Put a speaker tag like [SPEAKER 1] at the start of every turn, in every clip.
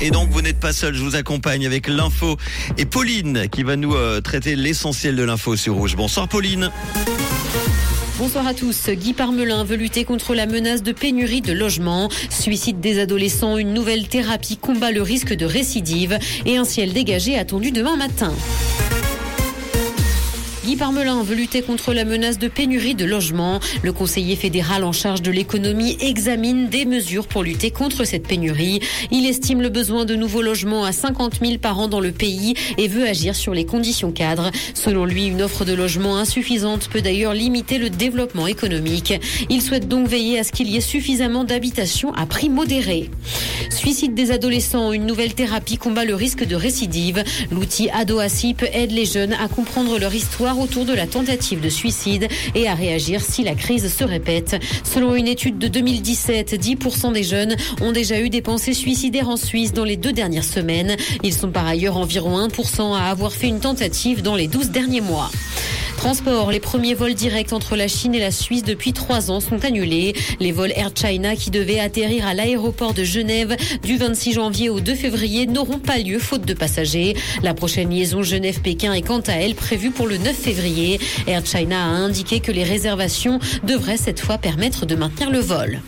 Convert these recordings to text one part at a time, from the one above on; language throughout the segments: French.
[SPEAKER 1] Et donc vous n'êtes pas seul, je vous accompagne avec l'info et Pauline qui va nous euh, traiter l'essentiel de l'info sur Rouge. Bonsoir Pauline.
[SPEAKER 2] Bonsoir à tous. Guy Parmelin veut lutter contre la menace de pénurie de logements. Suicide des adolescents, une nouvelle thérapie combat le risque de récidive et un ciel dégagé attendu demain matin. Guy Parmelin veut lutter contre la menace de pénurie de logements. Le conseiller fédéral en charge de l'économie examine des mesures pour lutter contre cette pénurie. Il estime le besoin de nouveaux logements à 50 000 par an dans le pays et veut agir sur les conditions cadres. Selon lui, une offre de logement insuffisante peut d'ailleurs limiter le développement économique. Il souhaite donc veiller à ce qu'il y ait suffisamment d'habitations à prix modéré. Suicide des adolescents, une nouvelle thérapie combat le risque de récidive. L'outil AdoASIP aide les jeunes à comprendre leur histoire autour de la tentative de suicide et à réagir si la crise se répète. Selon une étude de 2017, 10% des jeunes ont déjà eu des pensées suicidaires en Suisse dans les deux dernières semaines. Ils sont par ailleurs environ 1% à avoir fait une tentative dans les 12 derniers mois. Transport, les premiers vols directs entre la Chine et la Suisse depuis trois ans sont annulés. Les vols Air China qui devaient atterrir à l'aéroport de Genève du 26 janvier au 2 février n'auront pas lieu faute de passagers. La prochaine liaison Genève-Pékin est quant à elle prévue pour le 9 février. Air China a indiqué que les réservations devraient cette fois permettre de maintenir le vol.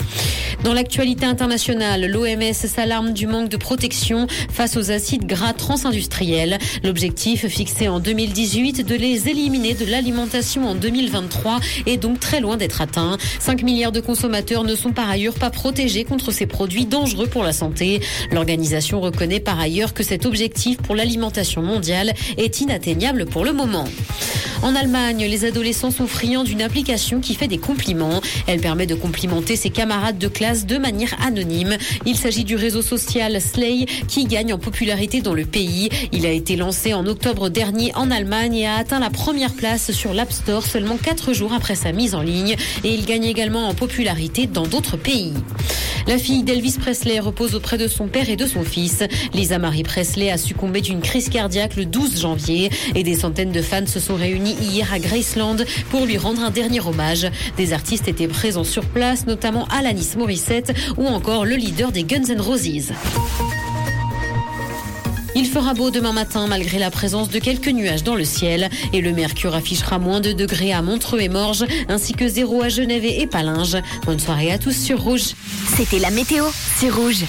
[SPEAKER 2] Dans l'actualité internationale, l'OMS s'alarme du manque de protection face aux acides gras transindustriels. L'objectif fixé en 2018 de les éliminer de l'alimentation en 2023 est donc très loin d'être atteint. 5 milliards de consommateurs ne sont par ailleurs pas protégés contre ces produits dangereux pour la santé. L'organisation reconnaît par ailleurs que cet objectif pour l'alimentation mondiale est inatteignable pour le moment. En Allemagne, les adolescents sont friands d'une application qui fait des compliments. Elle permet de complimenter ses camarades de classe de manière anonyme. Il s'agit du réseau social Slay qui gagne en popularité dans le pays. Il a été lancé en octobre dernier en Allemagne et a atteint la première place sur l'App Store seulement quatre jours après sa mise en ligne. Et il gagne également en popularité dans d'autres pays. La fille d'Elvis Presley repose auprès de son père et de son fils. Lisa Marie Presley a succombé d'une crise cardiaque le 12 janvier et des centaines de fans se sont réunis hier à Graceland pour lui rendre un dernier hommage. Des artistes étaient présents sur place, notamment Alanis Morissette ou encore le leader des Guns N' Roses. Il fera beau demain matin malgré la présence de quelques nuages dans le ciel et le mercure affichera moins de degrés à Montreux et Morges ainsi que zéro à Genève et Palinges. Bonne soirée à tous sur Rouge.
[SPEAKER 3] C'était la météo, c'est Rouge.